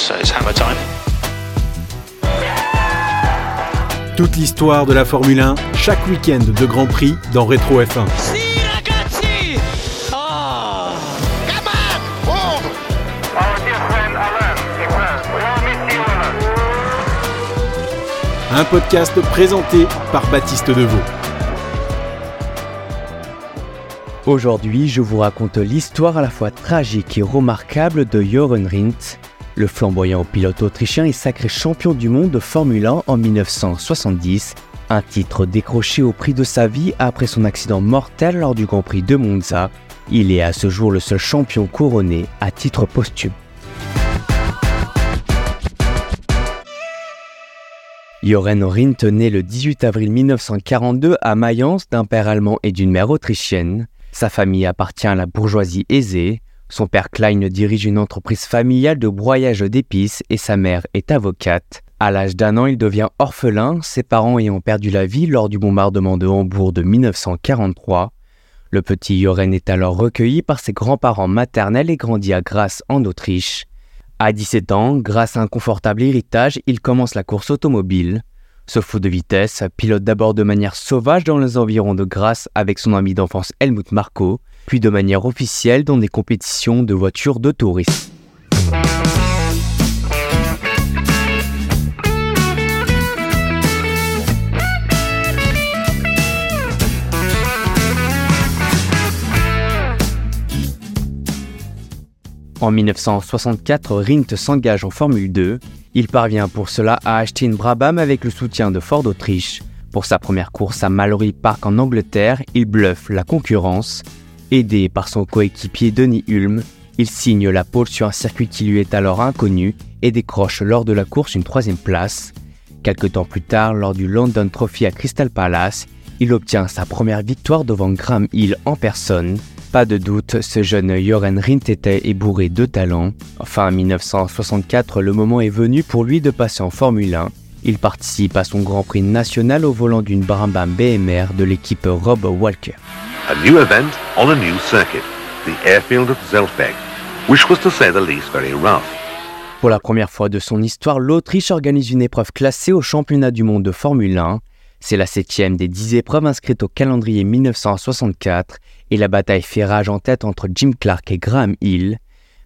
it's, it's hammer time. Toute l'histoire de la Formule 1, chaque week-end de Grand Prix dans Rétro F1. Si ragazzi! Ah! Come on! Hold! Our dear friend Alain, Ibrahim, we all miss you, Alain. Un podcast présenté par Baptiste Deveau. Aujourd'hui, je vous raconte l'histoire à la fois tragique et remarquable de Joren Rindt, le flamboyant pilote autrichien et sacré champion du monde de Formule 1 en 1970, un titre décroché au prix de sa vie après son accident mortel lors du Grand Prix de Monza. Il est à ce jour le seul champion couronné à titre posthume. Joren Rindt naît le 18 avril 1942 à Mayence d'un père allemand et d'une mère autrichienne. Sa famille appartient à la bourgeoisie aisée. Son père Klein dirige une entreprise familiale de broyage d'épices et sa mère est avocate. À l'âge d'un an, il devient orphelin, ses parents ayant perdu la vie lors du bombardement de Hambourg de 1943. Le petit Joren est alors recueilli par ses grands-parents maternels et grandit à Grasse en Autriche. À 17 ans, grâce à un confortable héritage, il commence la course automobile. Ce fou de vitesse pilote d'abord de manière sauvage dans les environs de Grasse avec son ami d'enfance Helmut Marko, puis de manière officielle dans des compétitions de voitures de tourisme. En 1964, Rindt s'engage en Formule 2. Il parvient pour cela à acheter une Brabham avec le soutien de Ford Autriche. Pour sa première course à Mallory Park en Angleterre, il bluffe la concurrence. Aidé par son coéquipier Denis Hulme, il signe la pole sur un circuit qui lui est alors inconnu et décroche lors de la course une troisième place. Quelque temps plus tard, lors du London Trophy à Crystal Palace, il obtient sa première victoire devant Graham Hill en personne. Pas de doute, ce jeune Joren Rindt était ébouré de talent. Fin 1964, le moment est venu pour lui de passer en Formule 1. Il participe à son Grand Prix national au volant d'une Brabham BMR de l'équipe Rob Walker. A new event on a new circuit, the airfield of Zeltweg, which was to say the least very rough. Pour la première fois de son histoire, l'Autriche organise une épreuve classée au championnat du monde de Formule 1. C'est la septième des dix épreuves inscrites au calendrier 1964 et la bataille fait rage en tête entre Jim Clark et Graham Hill.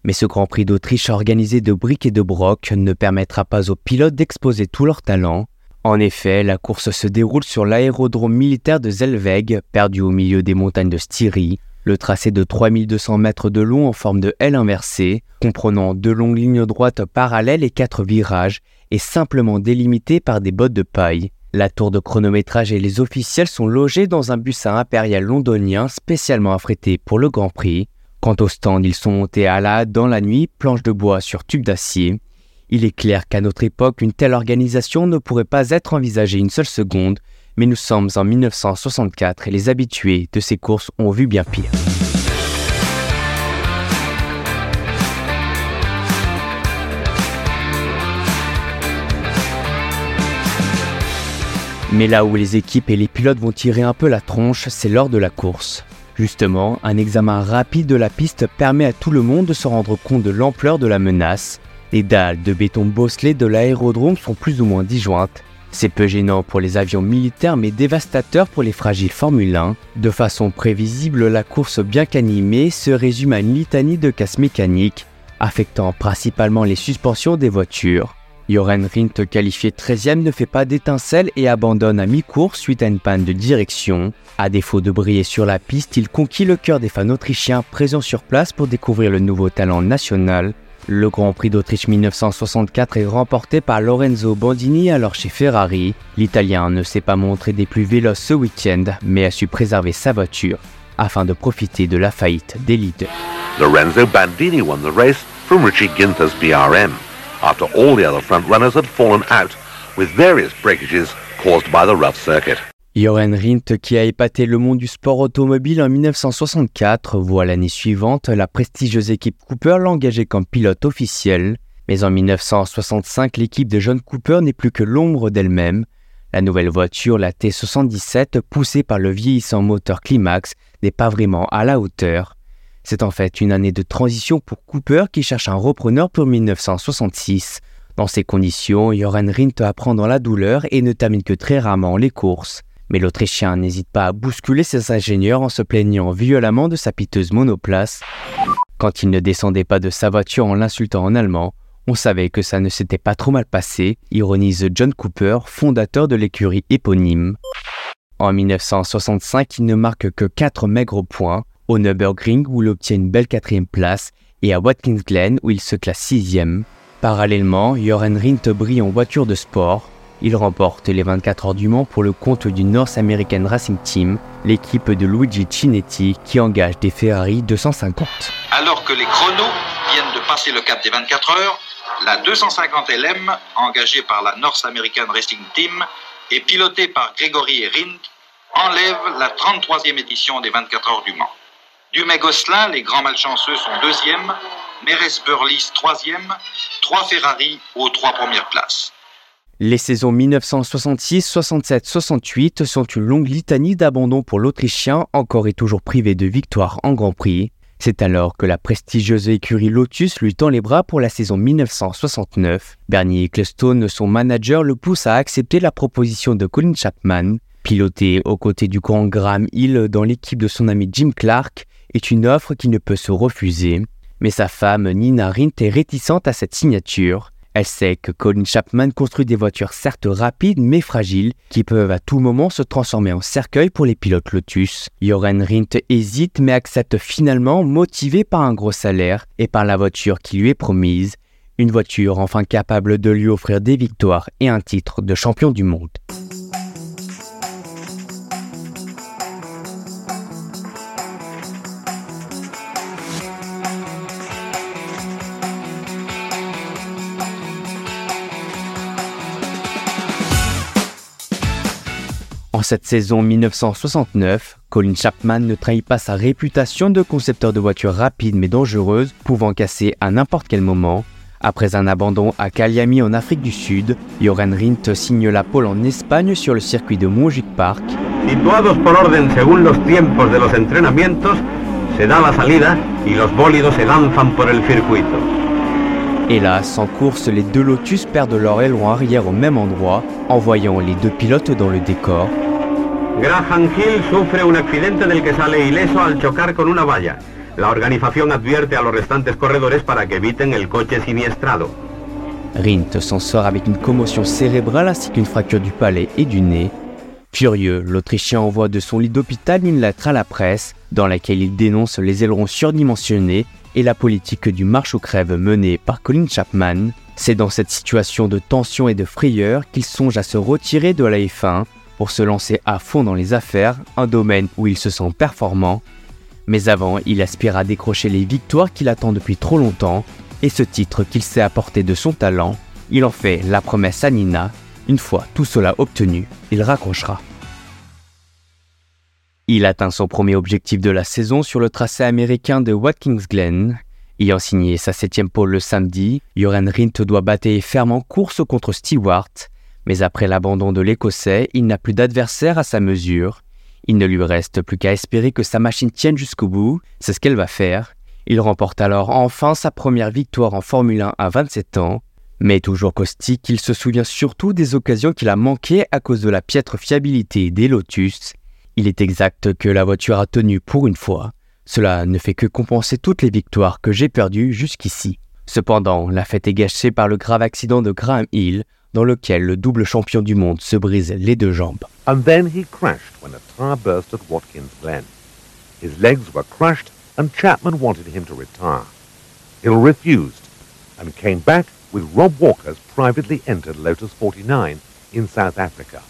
Mais ce Grand Prix d'Autriche organisé de briques et de broc ne permettra pas aux pilotes d'exposer tout leur talent. En effet, la course se déroule sur l'aérodrome militaire de Zellweg, perdu au milieu des montagnes de Styrie. Le tracé de 3200 mètres de long en forme de L inversée, comprenant deux longues lignes droites parallèles et quatre virages, est simplement délimité par des bottes de paille. La tour de chronométrage et les officiels sont logés dans un bus à impérial londonien spécialement affrété pour le Grand Prix. Quant au stand, ils sont montés à la dans la nuit, planches de bois sur tubes d'acier. Il est clair qu'à notre époque, une telle organisation ne pourrait pas être envisagée une seule seconde, mais nous sommes en 1964 et les habitués de ces courses ont vu bien pire. Mais là où les équipes et les pilotes vont tirer un peu la tronche, c'est lors de la course. Justement, un examen rapide de la piste permet à tout le monde de se rendre compte de l'ampleur de la menace. Les dalles de béton bosselé de l'aérodrome sont plus ou moins disjointes. C'est peu gênant pour les avions militaires mais dévastateur pour les fragiles Formule 1. De façon prévisible, la course bien qu'animée se résume à une litanie de casse mécaniques, affectant principalement les suspensions des voitures. Joren Rindt, qualifié 13e, ne fait pas d'étincelle et abandonne à mi-course suite à une panne de direction. À défaut de briller sur la piste, il conquit le cœur des fans autrichiens présents sur place pour découvrir le nouveau talent national. Le Grand Prix d'Autriche 1964 est remporté par Lorenzo Bandini alors chez Ferrari. L'Italien ne s'est pas montré des plus véloces ce week-end, mais a su préserver sa voiture afin de profiter de la faillite des leaders. Lorenzo Bandini won the race from Richie Ginther's BRM, after all the other front runners had fallen out, with various breakages caused by the rough circuit. Joren Rindt, qui a épaté le monde du sport automobile en 1964, voit l'année suivante la prestigieuse équipe Cooper l'engager comme pilote officiel. Mais en 1965, l'équipe de John Cooper n'est plus que l'ombre d'elle-même. La nouvelle voiture, la T77, poussée par le vieillissant moteur Climax, n'est pas vraiment à la hauteur. C'est en fait une année de transition pour Cooper qui cherche un repreneur pour 1966. Dans ces conditions, Joran Rindt apprend dans la douleur et ne termine que très rarement les courses. Mais l'Autrichien n'hésite pas à bousculer ses ingénieurs en se plaignant violemment de sa piteuse monoplace. Quand il ne descendait pas de sa voiture en l'insultant en allemand, on savait que ça ne s'était pas trop mal passé, ironise John Cooper, fondateur de l'écurie éponyme. En 1965, il ne marque que 4 maigres points, au Nürburgring où il obtient une belle quatrième place et à Watkins Glen où il se classe sixième. Parallèlement, Joran Rindt brille en voiture de sport. Il remporte les 24 heures du Mans pour le compte du North American Racing Team, l'équipe de Luigi Cinetti qui engage des Ferrari 250. Alors que les chronos viennent de passer le cap des 24 heures, la 250 LM, engagée par la North American Racing Team et pilotée par Grégory Rindt, enlève la 33e édition des 24 heures du Mans. Dumais-Gosselin, les grands malchanceux sont deuxième, Mérès Burlis troisième, trois Ferrari aux trois premières places. Les saisons 1966, 67, 68 sont une longue litanie d'abandon pour l'Autrichien, encore et toujours privé de victoires en Grand Prix. C'est alors que la prestigieuse écurie Lotus lui tend les bras pour la saison 1969. Bernie Ecclestone, son manager, le pousse à accepter la proposition de Colin Chapman. Piloter aux côtés du grand Graham Hill dans l'équipe de son ami Jim Clark est une offre qui ne peut se refuser. Mais sa femme Nina Rindt est réticente à cette signature. Elle sait que Colin Chapman construit des voitures certes rapides mais fragiles qui peuvent à tout moment se transformer en cercueil pour les pilotes Lotus. Joran Rindt hésite mais accepte finalement motivé par un gros salaire et par la voiture qui lui est promise. Une voiture enfin capable de lui offrir des victoires et un titre de champion du monde. En cette saison 1969, Colin Chapman ne trahit pas sa réputation de concepteur de voitures rapides mais dangereuses, pouvant casser à n'importe quel moment. Après un abandon à Caliami en Afrique du Sud, Joran Rindt signe la pole en Espagne sur le circuit de Montjuic Park. Situados por orden según los tiempos de los entrenamientos, se da la salida y los bólidos se lanzan por el circuito. Hélas, en course, les deux Lotus perdent leur aileron arrière au même endroit, envoyant les deux pilotes dans le décor. Graham Hill sufre un accidente del que sale ileso al chocar con una valla. La organización advierte a los restantes corredores para que eviten el coche siniestrado. Rindt s'en sort avec une commotion cérébrale ainsi qu'une fracture du palais et du nez. Furieux, l'Autrichien envoie de son lit d'hôpital une lettre à la presse dans laquelle il dénonce les ailerons surdimensionnés et la politique du marche aux crèves menée par Colin Chapman. C'est dans cette situation de tension et de frayeur qu'il songe à se retirer de la F1 pour se lancer à fond dans les affaires, un domaine où il se sent performant. Mais avant, il aspire à décrocher les victoires qu'il attend depuis trop longtemps, et ce titre qu'il sait apporter de son talent, il en fait la promesse à Nina. Une fois tout cela obtenu, il raccrochera. Il atteint son premier objectif de la saison sur le tracé américain de Watkins Glen. Ayant signé sa septième pole le samedi, Joran Rindt doit battre ferme en course contre Stewart, mais après l'abandon de l'Écossais, il n'a plus d'adversaire à sa mesure. Il ne lui reste plus qu'à espérer que sa machine tienne jusqu'au bout, c'est ce qu'elle va faire. Il remporte alors enfin sa première victoire en Formule 1 à 27 ans, mais toujours caustique, il se souvient surtout des occasions qu'il a manquées à cause de la piètre fiabilité des Lotus. Il est exact que la voiture a tenu pour une fois. Cela ne fait que compenser toutes les victoires que j'ai perdues jusqu'ici. Cependant, la fête est gâchée par le grave accident de Graham Hill, dans lequel le double champion du monde se brise les deux jambes. And then he crashed when a tire burst at Watkins Glen. His legs were crushed and Chapman wanted him to retire. Hill refused and came back with Rob Walker's privately entered Lotus 49 in South Africa.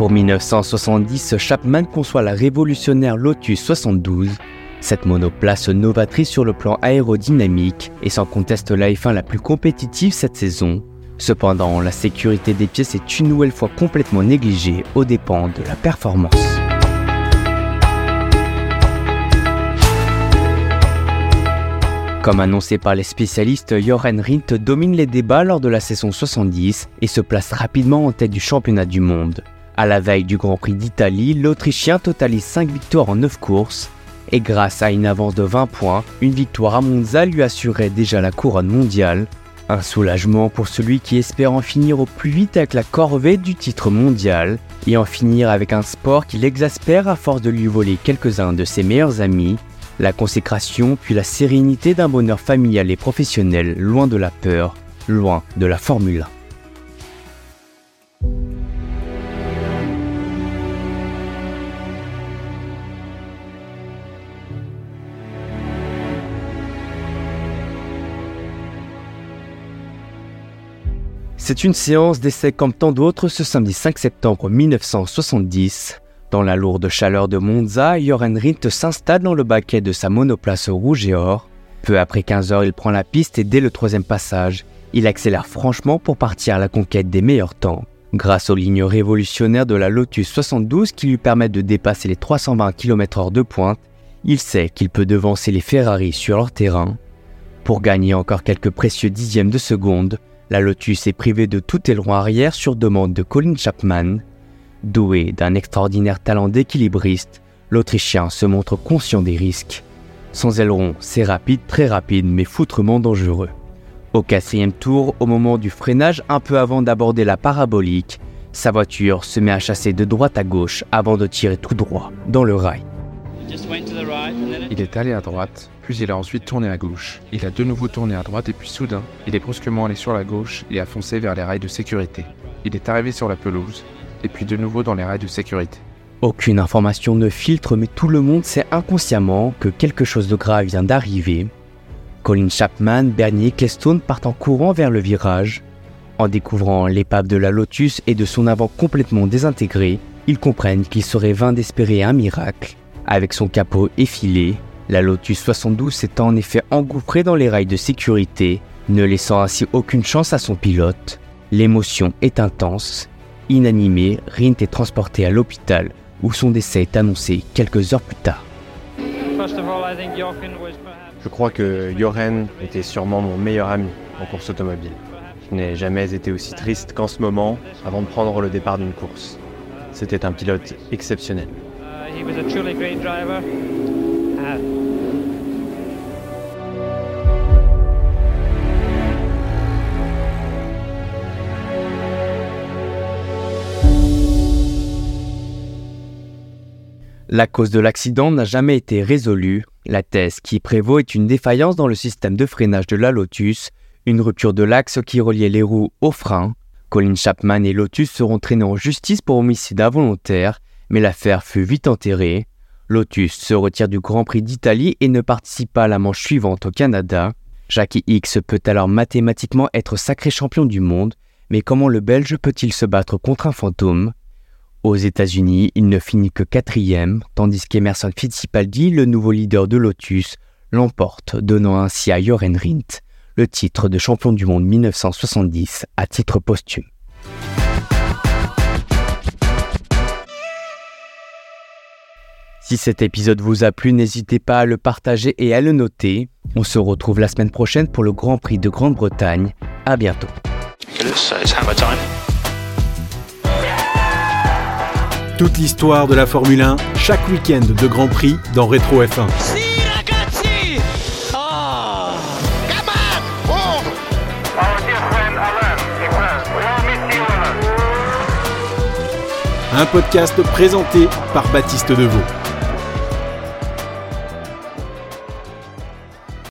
Pour 1970, Chapman conçoit la révolutionnaire Lotus 72. Cette monoplace novatrice sur le plan aérodynamique et sans conteste la F1 la plus compétitive cette saison. Cependant, la sécurité des pièces est une nouvelle fois complètement négligée aux dépens de la performance. Comme annoncé par les spécialistes, Jochen Rindt domine les débats lors de la saison 70 et se place rapidement en tête du championnat du monde. À la veille du Grand Prix d'Italie, l'Autrichien totalise 5 victoires en 9 courses et grâce à une avance de 20 points, une victoire à Monza lui assurait déjà la couronne mondiale. Un soulagement pour celui qui espère en finir au plus vite avec la corvée du titre mondial et en finir avec un sport qui l'exaspère à force de lui voler quelques-uns de ses meilleurs amis, la consécration puis la sérénité d'un bonheur familial et professionnel loin de la peur, loin de la Formule 1. C'est une séance d'essai comme tant d'autres ce samedi 5 septembre 1970. Dans la lourde chaleur de Monza, Joren Rindt s'installe dans le baquet de sa monoplace rouge et or. Peu après 15 heures, il prend la piste et dès le troisième passage, il accélère franchement pour partir à la conquête des meilleurs temps. Grâce aux lignes révolutionnaires de la Lotus 72 qui lui permettent de dépasser les 320 km/h de pointe, il sait qu'il peut devancer les Ferrari sur leur terrain. Pour gagner encore quelques précieux dixièmes de seconde, la Lotus est privée de tout aileron arrière sur demande de Colin Chapman. Doué d'un extraordinaire talent d'équilibriste, l'Autrichien se montre conscient des risques. Son aileron, c'est rapide, très rapide, mais foutrement dangereux. Au quatrième tour, au moment du freinage un peu avant d'aborder la parabolique, sa voiture se met à chasser de droite à gauche avant de tirer tout droit dans le rail. Il est allé à droite, puis il a ensuite tourné à gauche. Il a de nouveau tourné à droite et puis soudain, il est brusquement allé sur la gauche et a foncé vers les rails de sécurité. Il est arrivé sur la pelouse et puis de nouveau dans les rails de sécurité. Aucune information ne filtre, mais tout le monde sait inconsciemment que quelque chose de grave vient d'arriver. Colin Chapman, Bernier et partent en courant vers le virage. En découvrant l'épave de la Lotus et de son avant complètement désintégré, ils comprennent qu'il serait vain d'espérer un miracle. Avec son capot effilé, la Lotus 72 s'est en effet engouffrée dans les rails de sécurité, ne laissant ainsi aucune chance à son pilote. L'émotion est intense. Inanimé, Rint est transporté à l'hôpital où son décès est annoncé quelques heures plus tard. Je crois que Joren était sûrement mon meilleur ami en course automobile. Je n'ai jamais été aussi triste qu'en ce moment avant de prendre le départ d'une course. C'était un pilote exceptionnel. La cause de l'accident n'a jamais été résolue. La thèse qui prévaut est une défaillance dans le système de freinage de la Lotus, une rupture de l'axe qui reliait les roues au frein. Colin Chapman et Lotus seront traînés en justice pour homicide involontaire, mais l'affaire fut vite enterrée. Lotus se retire du Grand Prix d'Italie et ne participe pas à la manche suivante au Canada. Jackie X peut alors mathématiquement être sacré champion du monde, mais comment le Belge peut-il se battre contre un fantôme? Aux États-Unis, il ne finit que quatrième, tandis qu'Emerson Fittipaldi, le nouveau leader de Lotus, l'emporte, donnant ainsi à Joren Rindt le titre de champion du monde 1970 à titre posthume. Si cet épisode vous a plu, n'hésitez pas à le partager et à le noter. On se retrouve la semaine prochaine pour le Grand Prix de Grande-Bretagne. À bientôt. Toute l'histoire de la Formule 1, chaque week-end de Grand Prix dans Rétro F1. Si ragazzi! Ah! Come on! Move! Our dear friend Alain, he says, we all miss you, Alain. Un podcast présenté par Baptiste Deveau.